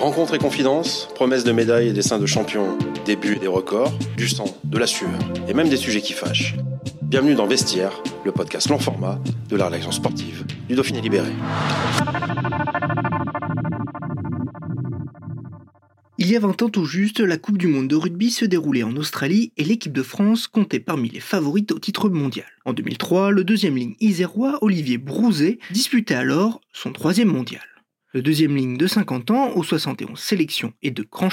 Rencontre et confidence, promesses de médailles et dessins de champions, débuts et des records, du sang, de la sueur et même des sujets qui fâchent. Bienvenue dans Vestiaire, le podcast long format de la rédaction sportive du Dauphiné Libéré. Il y a 20 ans tout juste, la Coupe du Monde de rugby se déroulait en Australie et l'équipe de France comptait parmi les favorites au titre mondial. En 2003, le deuxième ligne isérois, Olivier Brouzet, disputait alors son troisième mondial. Le deuxième ligne de 50 ans, aux 71 sélections et de Grand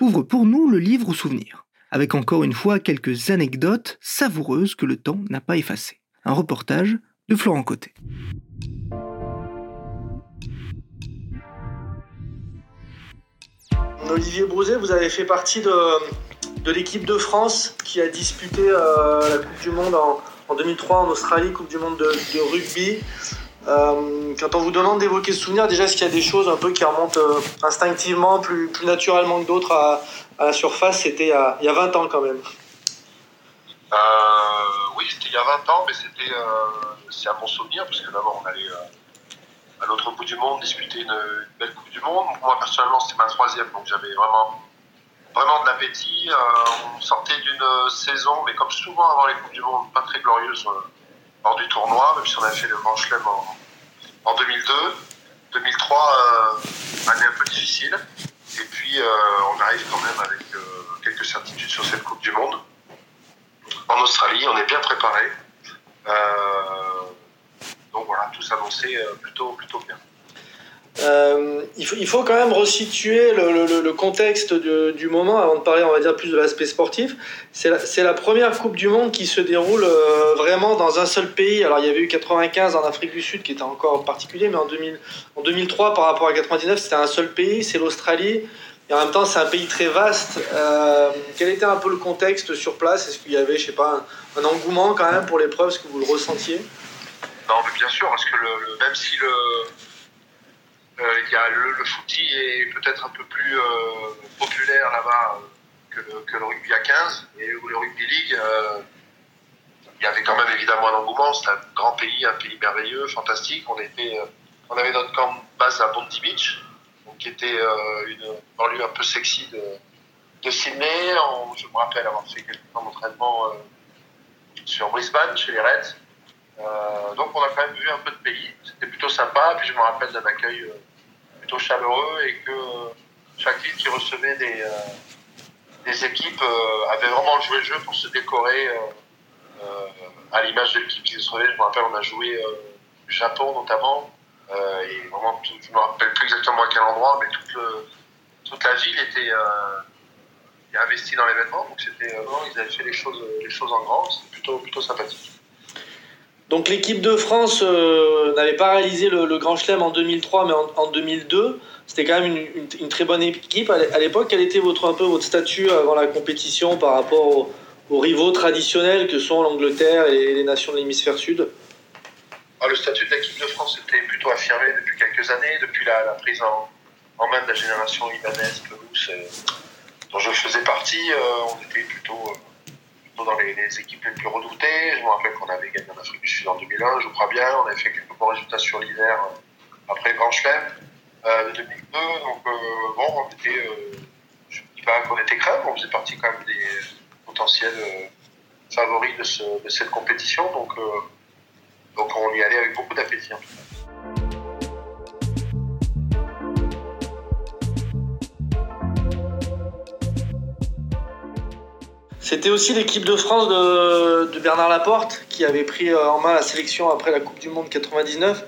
ouvre pour nous le livre aux souvenirs, avec encore une fois quelques anecdotes savoureuses que le temps n'a pas effacées. Un reportage de Florent Côté. Olivier Brouzet, vous avez fait partie de, l'équipe de France qui a disputé euh, la Coupe du Monde en, en, 2003 en Australie, Coupe du Monde de, de rugby. Euh, quand on vous demande d'évoquer ce souvenir, déjà, est-ce qu'il y a des choses un peu qui remontent euh, instinctivement, plus, naturellement que d'autres à, la surface? C'était il, y a 20 ans quand même. Euh, oui, c'était il y a 20 ans, mais c'était c'est un bon souvenir, parce que d'abord, on allait à l'autre bout du monde disputer une, une, belle Coupe du Monde. Moi, personnellement, c'était ma troisième, donc j'avais vraiment, vraiment de l'appétit. on sortait d'une saison, mais comme souvent avant les Coupes du Monde, pas très glorieuse hors du tournoi, même si on a fait le Grand Chelem en, en 2002. 2003, euh, année un peu difficile. Et puis, euh, on arrive quand même avec euh, quelques certitudes sur cette Coupe du Monde. En Australie, on est bien préparé. donc voilà, tout s'annonçait plutôt, plutôt bien. Euh, il, faut, quand même resituer le, contexte du moment avant de parler, on va dire, plus de l'aspect sportif. C'est la, première Coupe du Monde qui se déroule euh, vraiment dans un seul pays. Alors, il y avait eu 95 en Afrique du Sud qui était encore particulier, mais en, 2000, en 2003, par rapport à 99, c'était un seul pays, c'est l'Australie. Et en même temps, c'est un pays très vaste. Euh, quel était un peu le contexte sur place? Est-ce qu'il y avait, je sais pas, un, engouement quand même pour l'épreuve? Est-ce que vous le ressentiez? Non, bien sûr, parce que même si le il y a le, le footy est peut-être un peu plus euh, populaire là-bas que le, que le, rugby à 15 et où le rugby league euh, il y avait quand même évidemment un engouement. C'est un grand pays un pays merveilleux fantastique. On était on avait notre camp base à Bondi Beach donc, qui était une banlieue un peu sexy de, de Sydney. On, je me rappelle avoir fait quelques temps d'entraînement sur Brisbane chez les Reds. euh, donc on a quand même vu un peu de pays, c'était plutôt sympa, puis je me rappelle d'un accueil euh, plutôt chaleureux et que euh, chaque ligne qui recevait des, des équipes avait vraiment joué le jeu pour se décorer à l'image de l'équipe qui recevait. Je me rappelle, on a joué du Japon notamment, et vraiment, je me rappelle plus exactement à quel endroit, mais toute, la ville était investie dans l'événement, donc c'était vraiment, ils avaient fait les choses, les choses en grand, c'était plutôt, plutôt sympathique. Donc l'équipe de France euh, n'avait pas réalisé le, Grand Chelem en 2003, mais en, en 2002. C'était quand même une, très bonne équipe. À l'époque, quel était votre, un peu votre statut avant la compétition par rapport aux, aux rivaux traditionnels que sont l'Angleterre et les nations de l'hémisphère sud? Ah, Le statut de l'équipe de France était plutôt affirmé depuis quelques années, depuis la, prise en, main de la génération Ibanez, Pelouse, dont je faisais partie. Euh, on était plutôt dans les, équipes les plus redoutées. Je me rappelle qu'on avait gagné en Afrique du Sud en 2001, je crois bien. On avait fait quelques bons résultats sur l'hiver euh, après Grand Chelem de 2002. Donc, euh, bon, on était, euh, je ne dis pas qu'on était crème, on faisait partie quand même des potentiels favoris de, ce, de, cette compétition. Donc, donc, on y allait avec beaucoup d'appétit en tout cas. C'était aussi l'équipe de France de, Bernard Laporte qui avait pris en main la sélection après la Coupe du Monde 99.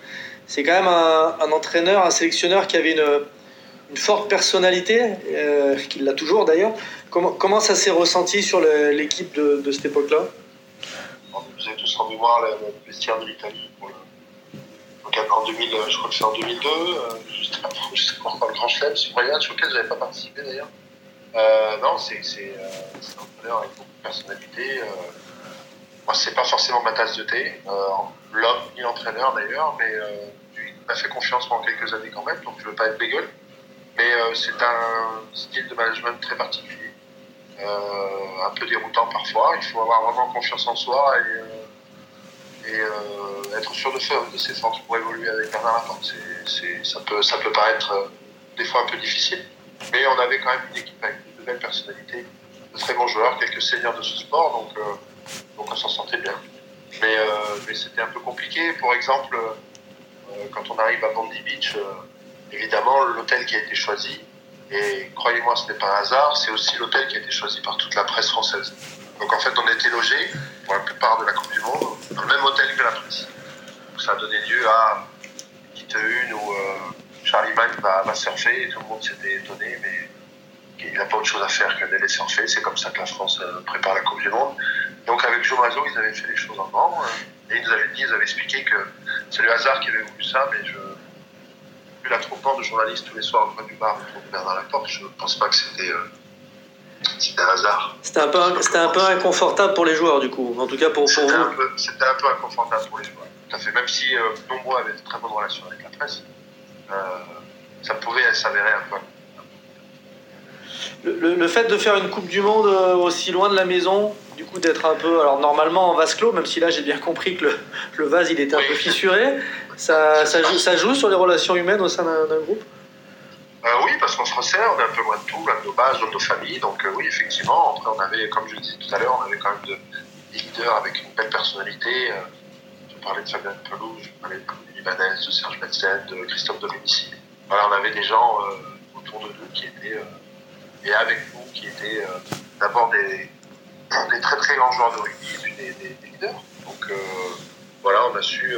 C'est quand même un, entraîneur, un sélectionneur qui avait une, forte personnalité, euh, qui l'a toujours d'ailleurs. Comment, ça s'est ressenti sur l'équipe de, cette époque-là? Nous avait tous rendu voir le, vestiaire de l'Italie. Donc en 2000, je crois que c'est en 2002, juste avant le Grand Chelem, sur auquel je n'avais pas participé d'ailleurs? Non, c'est un entraîneur avec beaucoup de personnalité. moi, c'est pas forcément ma tasse de thé, l'homme ni l'entraîneur d'ailleurs, mais lui m'a fait confiance pendant quelques années quand même, donc je veux pas être bégueule. Mais c'est un style de management très particulier. Euh, un peu déroutant parfois. Il faut avoir vraiment confiance en soi et, euh, euh, être sûr de, faire, de ses forces pour évoluer avec Bernard Laporte. ça, peut, ça peut paraître des fois un peu difficile, mais on avait quand même une équipe avec de belles personnalités, de très bons joueurs, quelques seniors de ce sport, donc, donc on s'en sentait bien. Mais, mais c'était un peu compliqué. Pour exemple, quand on arrive à Bondi Beach, évidemment, l'hôtel qui a été choisi, et croyez-moi, ce n'est pas un hasard, c'est aussi l'hôtel qui a été choisi par toute la presse française. Donc en fait, on était logés, pour la plupart de la Coupe du Monde, dans le même hôtel que la presse. Donc ça a donné lieu à une petite une où euh, Charlie Mann va, surfer et tout le monde s'était étonné, mais il n'a pas autre chose à faire qu'à d'aller surfer. C'est comme ça que la France euh, prépare la Coupe du Monde. Donc avec Joe Mazo, ils avaient fait les choses en grand. Euh, et ils nous avaient dit, ils avaient expliqué que c'est le hasard qui avait voulu ça, mais je vu l'attroupement de journalistes tous les soirs au coin du bar autour de Bernard Laporte, je ne pense pas que c'était euh, un hasard. C'était un, peu, un peu inconfortable pour les joueurs, du coup, en tout cas pour, pour vous. C'était un peu inconfortable pour les joueurs, tout à fait. Même si euh, nombreux avaient de très bonnes relations avec la presse, ça pouvait s'avérer un peu. Le, le, fait de faire une Coupe du Monde euh, aussi loin de la maison, du coup d'être un peu, alors normalement en vase clos, même si là j'ai bien compris que le, le, vase il était un peu fissuré, ça, ça, joue, ça, joue, sur les relations humaines au sein d'un groupe? Euh, Oui, parce qu'on se resserre, on est un peu loin de tout, loin de nos bases, de nos familles, donc euh, oui, effectivement, après on avait, comme je le disais tout à l'heure, on avait quand même de, des leaders avec une belle personnalité. Euh, je parlais de Fabien Pelouse, je parlais de De Serge Metzen, de Christophe Domenici. Voilà, on avait des gens autour de nous qui étaient, et avec nous, qui étaient d'abord des, très très grands joueurs de rugby des, leaders. Donc voilà, on a su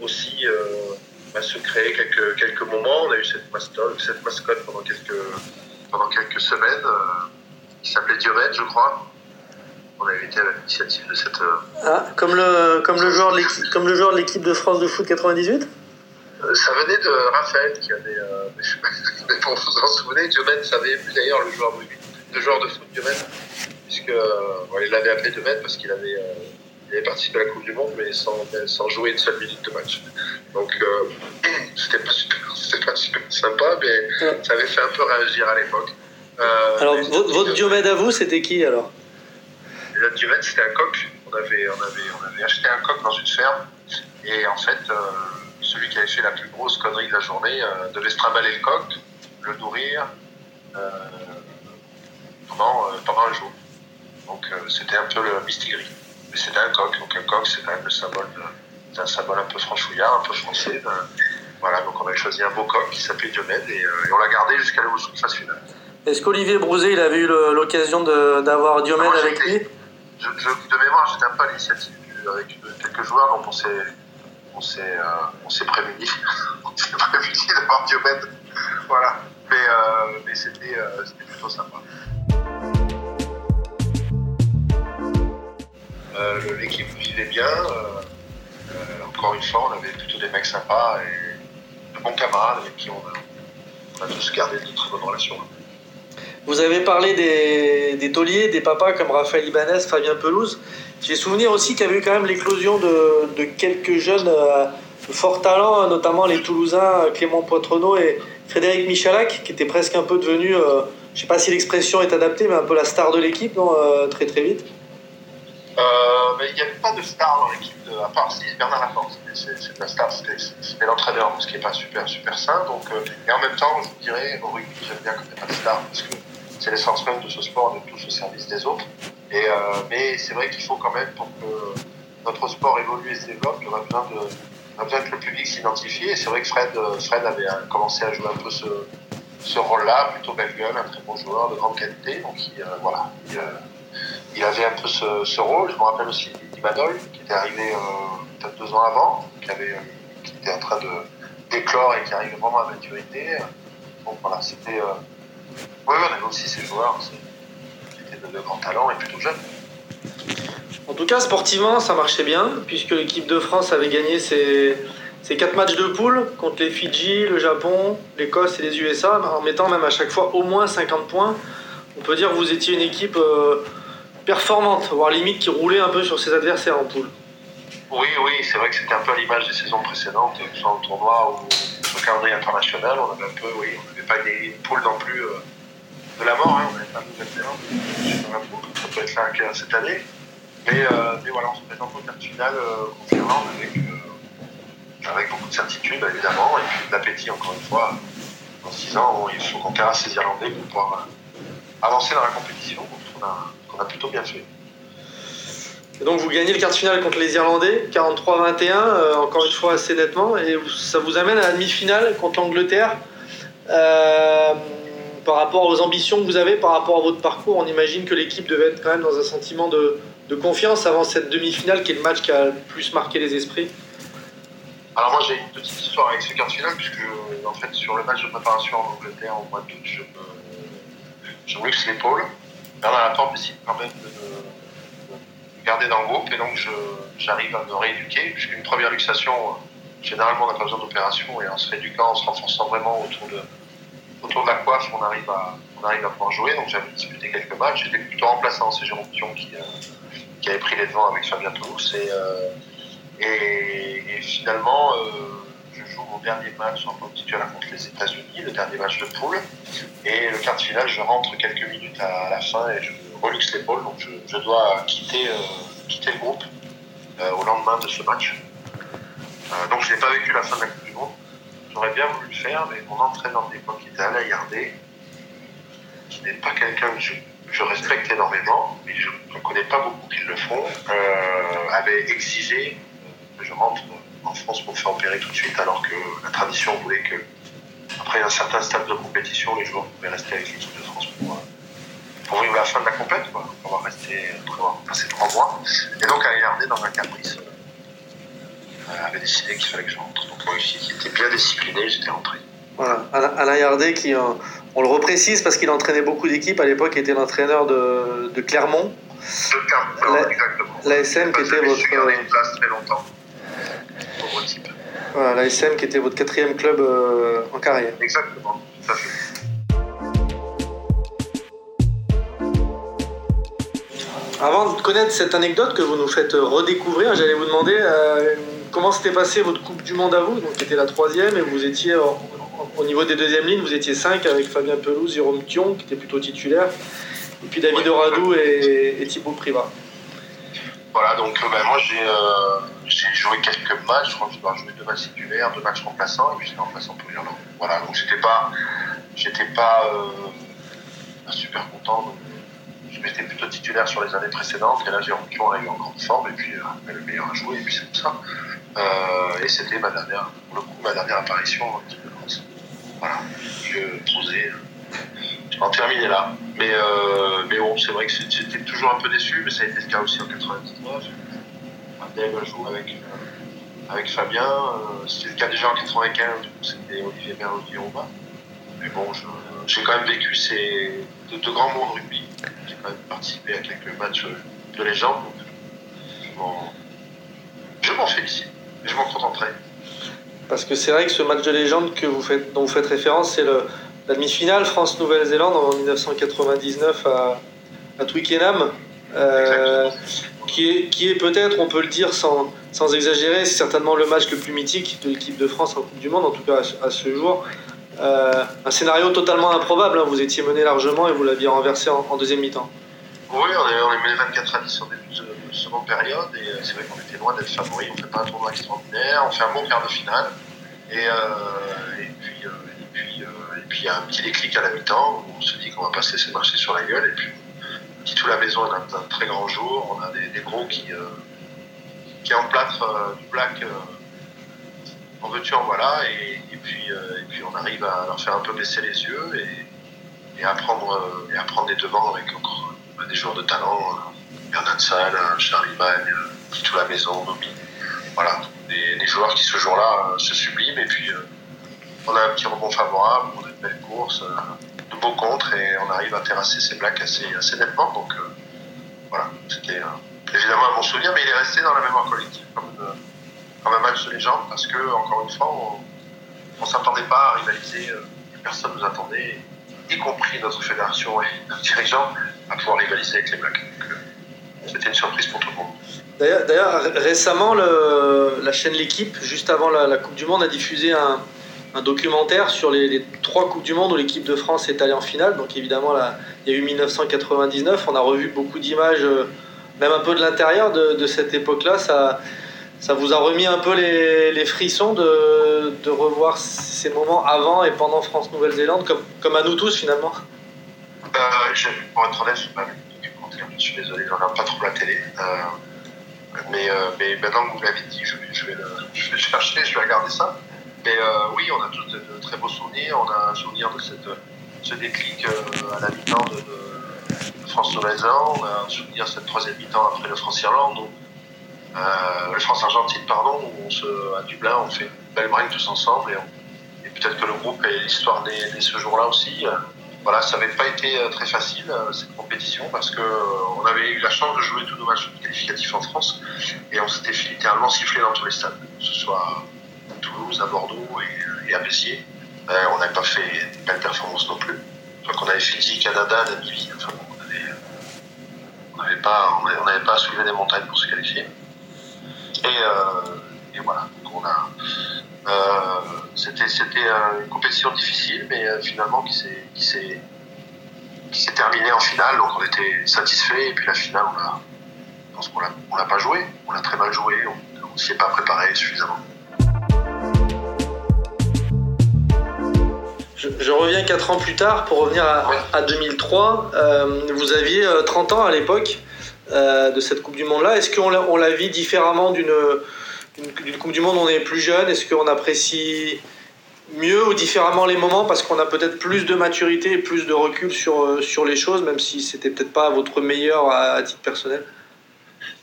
aussi euh, bah, se créer quelques, quelques moments. On a eu cette mascotte, cette mascotte pendant, quelques, pendant quelques semaines euh, qui s'appelait Diomède, je crois. On avait été à l'initiative de cette. Euh, ah, comme le, comme le joueur de l'équipe, comme le joueur de l'équipe de France de foot 98 ça venait de Raphaël qui avait. mais pour vous en souvenir, Diomède savait plus d'ailleurs le joueur de, le joueur de foot Diomède, puisque il l'avait appelé Diomède parce qu'il avait il avait participé à la Coupe du Monde, mais sans, sans jouer une seule minute de match. Donc, euh, c'était pas, pas, super sympa, mais ça avait fait un peu réagir à l'époque. Euh, alors, votre, Diomède à vous, c'était qui alors? Notre Diomède, c'était un coq. On avait, on, avait, on avait acheté un coq dans une ferme, et en fait, euh, celui qui avait fait la plus grosse connerie de la journée devait se trimballer le coq, le nourrir pendant, pendant un jour. Donc, c'était un peu le mystigris. Mais c'était un coq, donc un coq, c'est quand même le symbole un symbole un peu franchouillard, un peu français. Ben, voilà, donc on avait choisi un beau coq qui s'appelait Diomède et, euh, on l'a gardé jusqu'à la phase finale. Est-ce qu'Olivier Brouzé, il avait eu l'occasion d'avoir Diomède avec lui? Je, De mémoire, j'étais un peu l'initiative avec quelques joueurs, donc on s'est on s'est euh, on s'est prémunis d'avoir Diomède. Voilà. Mais, euh, mais c'était plutôt sympa. Euh, l'équipe vivait bien. Euh, euh, encore une fois, on avait plutôt des mecs sympas et de bons camarades avec qui on a, tous gardé de très bonnes relations. Vous avez parlé des, des tauliers, des papas comme Raphaël Ibanez, Fabien Pelouse. J'ai souvenir aussi qu'il y avait eu quand même l'éclosion de, quelques jeunes de fort talent, notamment les Toulousains Clément Poitrenaud et Frédéric Michalak, qui étaient presque un peu devenus, je ne sais pas si l'expression est adaptée, mais un peu la star de l'équipe, non, très très vite. Euh, il n'y avait pas de star dans l'équipe, à part si Bernard Laforce. C'est la star, c'était l'entraîneur, ce qui n'est pas super, super sain. Donc, euh, et en même temps, je dirais, au rugby, j'aime bien quand il n'y a pas de star, c'est l'essence même de ce sport, de tous au service des autres. Et, euh, mais c'est vrai qu'il faut quand même, pour que notre sport évolue et se développe, on a besoin, de, besoin que le public s'identifie. Et c'est vrai que Fred, Fred avait commencé à jouer un peu ce, ce rôle-là, plutôt belle gueule, un très bon joueur de grande qualité. Donc, il, voilà. Il, avait un peu ce, rôle. Je me rappelle aussi d'Imanol, qui était arrivé euh, peut-être deux ans avant, qui, avait, euh, qui était en train de d'éclore et qui arrivait vraiment à maturité. Donc voilà, c'était. Euh... Oui, on avait aussi ces joueurs qui étaient de, grands talents et plutôt jeunes. En tout cas, sportivement, ça marchait bien, puisque l'équipe de France avait gagné ses, ses quatre matchs de poule contre les Fidji, le Japon, l'Écosse et les USA, en mettant même à chaque fois au moins 50 points. On peut dire que vous étiez une équipe euh, performante, voire limite qui roulait un peu sur ses adversaires en poule. Oui, oui, c'est vrai que c'était un peu l'image des saisons précédentes, soit en tournoi ou le calendrier international. On avait un peu, oui, on n'avait pas des poules non plus euh, de la mort, hein, on n'avait pas de nouvelle Ça peut être là cette année. Mais, euh, mais voilà, on se présente au quart final au Finlande avec, euh, avec beaucoup de certitude, évidemment, et puis d'appétit, encore une fois. En 6 ans, il faut qu'on terrasse ces Irlandais pour pouvoir avancer dans la compétition. Donc, on a, a plutôt bien fait. Et donc vous gagnez le quart de finale contre les Irlandais, 43-21, encore une fois assez nettement, et ça vous amène à la demi-finale contre l'Angleterre. Euh, par rapport aux ambitions que vous avez, par rapport à votre parcours, on imagine que l'équipe devait être quand même dans un sentiment de, confiance avant cette demi-finale qui est le match qui a le plus marqué les esprits Alors moi j'ai une petite histoire avec ce quart de finale puisque en fait sur le match de préparation en Angleterre au mois d'août je me, je luxe l'épaule. Bernard Laporte décide quand même de, me garder dans le groupe et donc j'arrive à me rééduquer puisqu'une première luxation généralement on n'a pas besoin d'opération et en se rééduquant, en se renforçant vraiment autour de, autour de la coiffe on arrive à, on arrive à pouvoir jouer donc j'avais disputé quelques matchs, j'étais plutôt remplaçant, c'est Jérôme Pion qui, euh, avait pris les devants avec Fabien Toulouse. Et, euh, finalement, euh, je joue mon dernier match en tant que titulaire contre les États-Unis, le dernier match de poule. Et le quart de finale, je rentre quelques minutes à la fin et je reluxe l'épaule. Donc je, dois quitter, euh, quitter le groupe au lendemain de ce match. donc je n'ai pas vécu la fin de la Coupe du Monde. J'aurais bien voulu le faire, mais mon entraîneur de l'époque était Alain Yardé, qui n'est pas quelqu'un que je respecte énormément, mais je ne connais pas beaucoup qui le font, euh, avait exigé que je rentre en France pour me faire opérer tout de suite, alors que la tradition voulait que, après un certain stade de compétition, les joueurs pouvaient rester avec l'équipe de France pour, euh, pour vivre la fin de la compétition, quoi, pour avoir resté, pour avoir passé trois mois. Et donc, Alain Yardé, dans un caprice, euh, avait décidé qu'il fallait que je rentre. Donc, moi était bien discipliné, j'étais rentré. Voilà, Alain Yardé qui, on le reprécise parce qu'il entraînait beaucoup d'équipes à l'époque, il était l'entraîneur de, de, Clermont. De Clermont, la, exactement. L'ASM qui était votre. une place très longtemps. Voilà, l'ASM qui était votre quatrième club euh, en carrière. Exactement, tout à fait. Avant de connaître cette anecdote que vous nous faites redécouvrir, j'allais vous demander euh, comment s'était passée votre Coupe du Monde à vous, donc qui était la troisième, et vous étiez au niveau des deuxièmes lignes, vous étiez 5 avec Fabien Pelouse, Jérôme Thion, qui était plutôt titulaire, et puis David Oradou et, et, Thibaut Privat. Voilà, donc euh, ben, moi euh, j'ai joué quelques matchs, je crois que j'ai joué deux matchs titulaires, deux matchs remplaçants, et puis j'étais remplaçant pour l'Irlande. Voilà, donc j'étais pas, j'étais pas super content. Je m'étais plutôt titulaire sur les années précédentes, et là Thion a eu en grande forme, et puis le meilleur à jouer, et puis c'est tout ça. et c'était ma dernière, pour le coup, ma dernière apparition en équipe de France. Voilà, je posé, en terminer là. Mais, euh, mais bon, c'est vrai que j'étais toujours un peu déçu, mais ça a été le cas aussi en 99. Abdel joue avec, euh, avec Fabien. Euh, c'était le cas déjà en 95, c'était Olivier Merlot Roma. Mais bon, j'ai quand même vécu ces, de, grands mondes rugby. J'ai quand même participé à quelques matchs de légende. je m'en félicite. Et je m'en contenterai. Parce que c'est vrai que ce match de légende que vous faites, dont vous faites référence, c'est la demi-finale France-Nouvelle-Zélande en 1999 à, à Twickenham. Euh, qui est, qui est peut-être, on peut le dire sans, sans exagérer, c'est certainement le match le plus mythique de l'équipe de France en Coupe du Monde, en tout cas à, ce jour. Euh, un scénario totalement improbable, hein. vous étiez mené largement et vous l'aviez renversé en, deuxième mi-temps. Oui, on est, on mené 24 à 10 en début de, seconde période et euh, c'est vrai qu'on était loin d'être favoris. On fait pas un tournoi extraordinaire, on fait un bon quart de finale et, puis euh, et puis et puis il y a un petit déclic à la mi-temps où on se dit qu'on va passer ces marchés sur la gueule et puis dit tout la maison est un, très grand jour. On a des, des gros qui qui emplâtrent du black en veux-tu en voilà et, et puis on arrive à leur faire un peu baisser les yeux et, à prendre et à devants avec encore des joueurs de talent Bernard Salle, Charlie Magne, tout la maison, Nomi. Voilà, des, joueurs qui ce jour-là euh, se subliment. Et puis, euh, on a un petit rebond favorable, on a une belle course, euh, de beaux contres, et on arrive à terrasser ces blacks assez, assez nettement. Donc, voilà, c'était évidemment un bon souvenir, mais il est resté dans la mémoire collective comme, comme un match de légende parce que, encore une fois, on ne s'attendait pas à rivaliser, personne ne nous attendait, y compris notre fédération et nos dirigeants, à pouvoir rivaliser avec les Blacks. C'était une surprise pour tout le monde. D'ailleurs, récemment, la chaîne L'équipe, juste avant la, Coupe du Monde, a diffusé un, documentaire sur les, trois Coupes du Monde où l'équipe de France est allée en finale. Donc évidemment, il y a eu 1999. On a revu beaucoup d'images, euh, même un peu de l'intérieur de, de, cette époque-là. Ça, ça vous a remis un peu les, frissons de, revoir ces moments avant et pendant France-Nouvelle-Zélande, comme, à nous tous finalement? Euh, Pour être honnête, je. Je suis désolé, je regarde pas trop la télé. Euh, mais, euh, maintenant que vous l'avez dit, je vais, le, chercher, je vais regarder ça. Mais euh, oui, on a tous de, très beaux souvenirs. On a un souvenir de cette, ce déclic euh, à la mi-temps de, de, France-Nouvelle-Zélande. On a un souvenir de cette troisième mi-temps après le France-Irlande. Euh, le France-Argentine, pardon, où on se, à Dublin, on fait une belle break tous ensemble. Et, et peut-être que le groupe et l'histoire née, ce jour-là aussi. Euh, voilà, ça n'avait pas été euh, très facile euh, cette compétition parce que on avait eu la chance de jouer tous nos matchs qualificatifs en France et on s'était littéralement sifflé dans tous les stades, que ce soit Toulouse, à Bordeaux et, à Bessiers. Euh, on n'avait pas fait une belle performance non plus. Donc on avait Fiji, Canada, Namibie. Enfin, on n'avait pas, on n'avait pas soulevé des montagnes pour se qualifier. Et, euh, et voilà. Donc on a, euh, c'était c'était une compétition difficile, mais finalement qui s'est qui s'est qui s'est terminée en finale. Donc on était satisfait. Et puis la finale, on a, je pense qu'on l'a, on l'a pas joué. On l'a très mal joué. On, ne s'y est pas préparé suffisamment. Je, reviens 4 ans plus tard pour revenir à, 2003. Euh, vous aviez 30 euh, ans à l'époque euh, de cette Coupe du Monde-là. Est-ce qu'on la, on vit différemment d'une, Coupe du Monde où on est plus jeune? Est-ce qu'on apprécie mieux ou différemment les moments parce qu'on a peut-être plus de maturité et plus de recul sur, sur les choses, même si c'était peut-être pas votre meilleur à, titre personnel?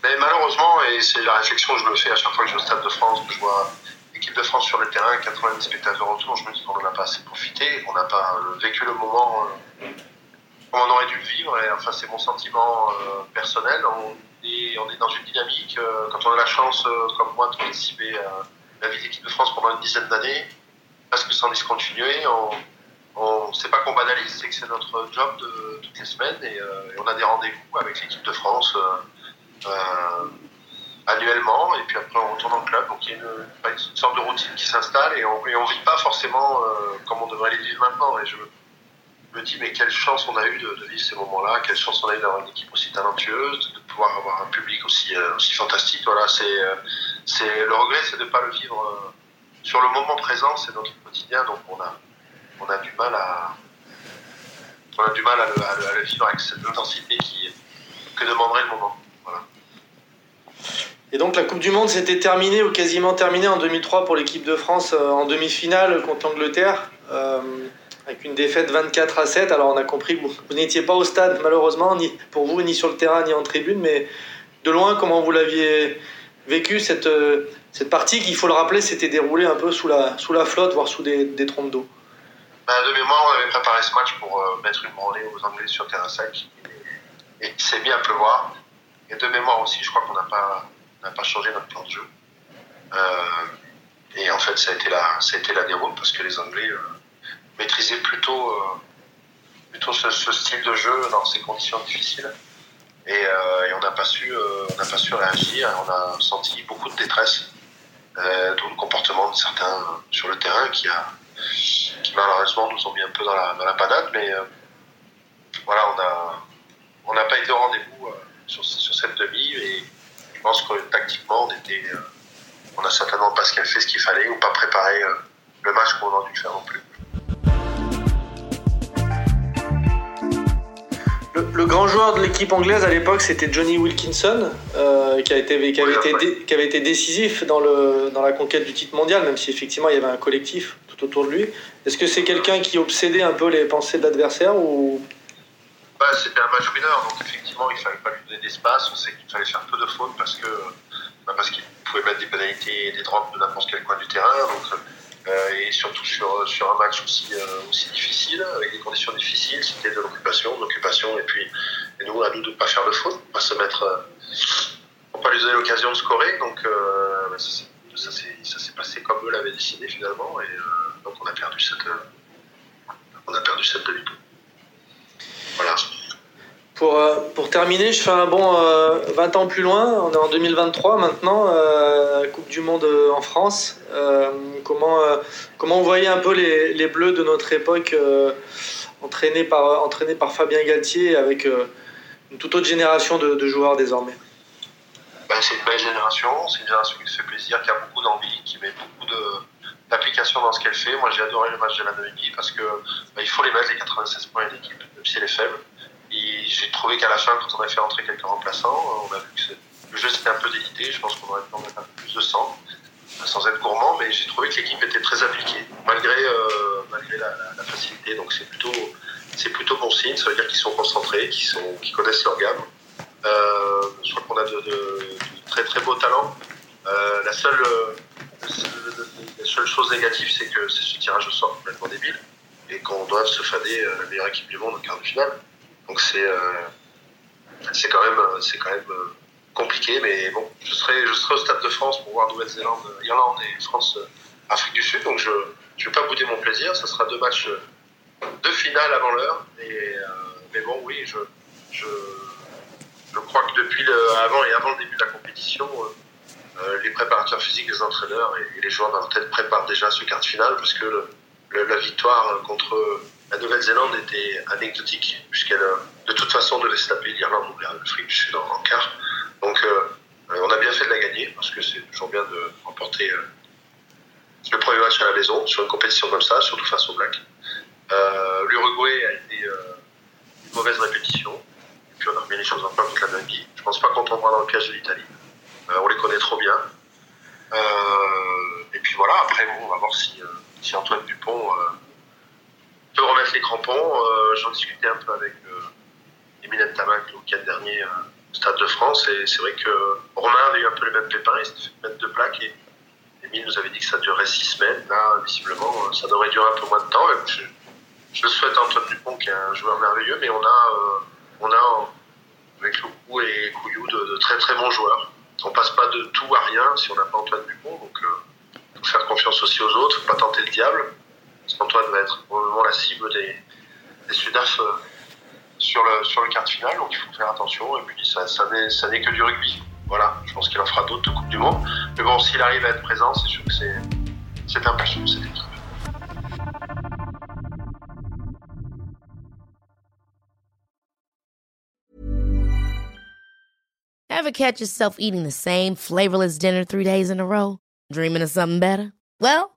Mais malheureusement, et c'est la réflexion que je me fais à chaque fois que je vais au Stade de France, que je vois l'équipe de France sur le terrain, 90 spectateurs autour, je me dis qu'on n'en a pas assez profité, qu'on n'a pas euh, vécu le moment euh, comme on aurait dû le vivre. Et enfin, c'est mon sentiment euh, personnel. On est, on est dans une dynamique, quand on a la chance, comme moi, de participer à la vie d'équipe de France pendant une dizaine d'années, parce que sans discontinuer, on, on c'est pas qu'on banalise, c'est que c'est notre job de toutes les semaines et, on a des rendez-vous avec l'équipe de France annuellement, et puis après on retourne en club. Donc il y a une, sorte de routine qui s'installe et on ne vit pas forcément euh, comme on devrait les vivre maintenant. Et je me dis, mais quelle chance on a eu de, vivre ces moments-là, quelle chance on a eu d'avoir une équipe aussi talentueuse, de pouvoir avoir un public aussi, euh, aussi fantastique. Voilà, c'est, euh, c'est, le regret, c'est de ne pas le vivre sur le moment présent, c'est notre quotidien, donc on a, on a du mal à. On a du mal à le, vivre avec cette intensité qui, que demanderait le moment. Et donc la Coupe du Monde s'était terminée ou quasiment terminée en 2003 pour l'équipe de France euh, en demi-finale contre l'Angleterre, euh, avec une défaite 24 à 7. Alors on a compris que vous, n'étiez pas au stade malheureusement, ni pour vous, ni sur le terrain, ni en tribune, mais de loin, comment vous l'aviez vécu cette, euh, cette partie qui, il faut le rappeler, s'était déroulée un peu sous la, sous la flotte, voire sous des, des trompes d'eau? Ben, De mémoire, on avait préparé ce match pour mettre une branlée aux Anglais sur terrain sec et, il s'est mis à pleuvoir. Et de mémoire aussi, je crois qu'on n'a pas pas changé notre plan de jeu. Euh, et en fait, ça a été la, la déroute parce que les Anglais euh, maîtrisaient plutôt, euh, plutôt ce, style de jeu dans ces conditions difficiles. Et, on n'a pas su, n'a pas su réagir. On a senti beaucoup de détresse, d'où le comportement de certains sur le terrain qui a, qui malheureusement nous ont mis un peu dans la, dans la panade. Mais voilà, on a, on n'a pas été au rendez-vous sur, sur cette demi et je pense que tactiquement, on était, euh, on a certainement pas fait ce qu'il fallait ou pas préparé euh, le match qu'on aurait dû faire non plus. Le, grand joueur de l'équipe anglaise à l'époque, c'était Johnny Wilkinson, euh, qui, avait été décisif dans, la conquête du titre mondial, même si effectivement il y avait un collectif tout autour de lui. Est-ce que c'est quelqu'un qui obsédait un peu les pensées de l'adversaire ou? Bah, C'était un match winner, donc effectivement, il ne fallait pas lui donner d'espace. On sait qu'il fallait faire peu de fautes parce bah, qu'il pouvait mettre des pénalités et des drops de n'importe quel coin du terrain. Et surtout sur, sur un match aussi, euh, aussi difficile, avec des conditions difficiles, c'était de l'occupation, l'occupation, et puis nous, à nous de ne pas faire de fautes, pas se mettre, donné l'occasion de scorer. Donc euh, bah, ça, s'est passé comme eux l'avaient décidé finalement. Et euh, donc on a perdu cette, on a perdu cette demi Voilà. Pour, pour, terminer, je fais un bon 20 ans plus loin. On est en 2023 maintenant, Coupe du Monde en France. comment, comment vous voyez un peu les, Bleus de notre époque entraînés, par, entraînés par Fabien Galtier avec une toute autre génération de, joueurs désormais? Ben, c'est une belle génération, c'est une génération qui se fait plaisir, qui a beaucoup d'envie, qui met beaucoup d'application dans ce qu'elle fait. Moi, j'ai adoré le match de la Namibie parce que ben, il faut les mettre, les 96 points d'équipe, même si elle est faible. J'ai trouvé qu'à la fin, quand on a fait entrer quelques remplaçants, on a vu que le jeu s'était un peu délité. Je pense qu'on aurait pu en mettre un peu plus de sang, sans être gourmand, mais j'ai trouvé que l'équipe était très appliquée, malgré, euh, malgré la, facilité. Donc c'est plutôt, plutôt bon signe, ça veut dire qu'ils sont concentrés, qu'ils connaissent leur gamme. Euh, je crois qu'on a de, très très beaux talents. Euh, la, seule, la seule chose négative, c'est que c'est ce tirage au sort complètement débile et qu'on doit se fader euh, la meilleure équipe du monde en quart de finale. Donc c'est c'est quand même c'est quand même compliqué, mais bon, je serai je serai au stade de France pour voir Nouvelle-Zélande, Irlande et France Afrique du Sud, donc je ne vais pas bouder mon plaisir. Ce sera deux matchs de finale avant l'heure, mais bon, oui, je, je je crois que depuis le, avant et avant le début de la compétition, euh, euh, les préparateurs physiques, les entraîneurs et, les joueurs dans leur tête préparent déjà ce quart de finale parce que la victoire contre la Nouvelle-Zélande était anecdotique puisqu'elle de toute façon devait se taper l'Irlande ou l'Afrique du Sud en, quart. Donc euh, on a bien fait de la gagner parce que c'est toujours bien de remporter le premier match à la maison sur une compétition comme ça, surtout face aux Blacks. L'Uruguay a été une mauvaise répétition puis on a remis les choses en place avec la Namibie. Je pense pas qu'on tombera dans le piège de l'Italie. Euh, on les connaît trop bien. Euh, et puis voilà, après, bon, on va voir si, euh, si Antoine Dupont peut remettre les crampons. J'en discutais un peu avec Emile Tamac le week-end dernier au Stade de France. Et c'est vrai que Romain avait eu un peu les mêmes pépins. Il s'était fait mettre deux plaques. Et Emile nous avait dit que ça durerait six semaines. Là, visiblement, ça devrait durer un peu moins de temps. je, je souhaite à Antoine Dupont, qui est un joueur merveilleux, mais on a on a avec Loukou et Couillou de, très très bons joueurs. On passe pas de tout à rien si on n'a pas Antoine Dupont, donc euh, faut faire confiance aussi aux autres, faut pas tenter le diable, parce qu'Antoine va être probablement la cible des, des Sudaf euh, sur le, sur le quart de finale, donc il faut faire attention, et puis ça, ça n'est que du rugby. Voilà, je pense qu'il en fera d'autres de Coupe du Monde. Mais bon, s'il arrive à être présent, c'est sûr que c'est plus pour cette équipe. Ever catch yourself eating the same flavorless dinner three days in a row? Dreaming of something better? Well,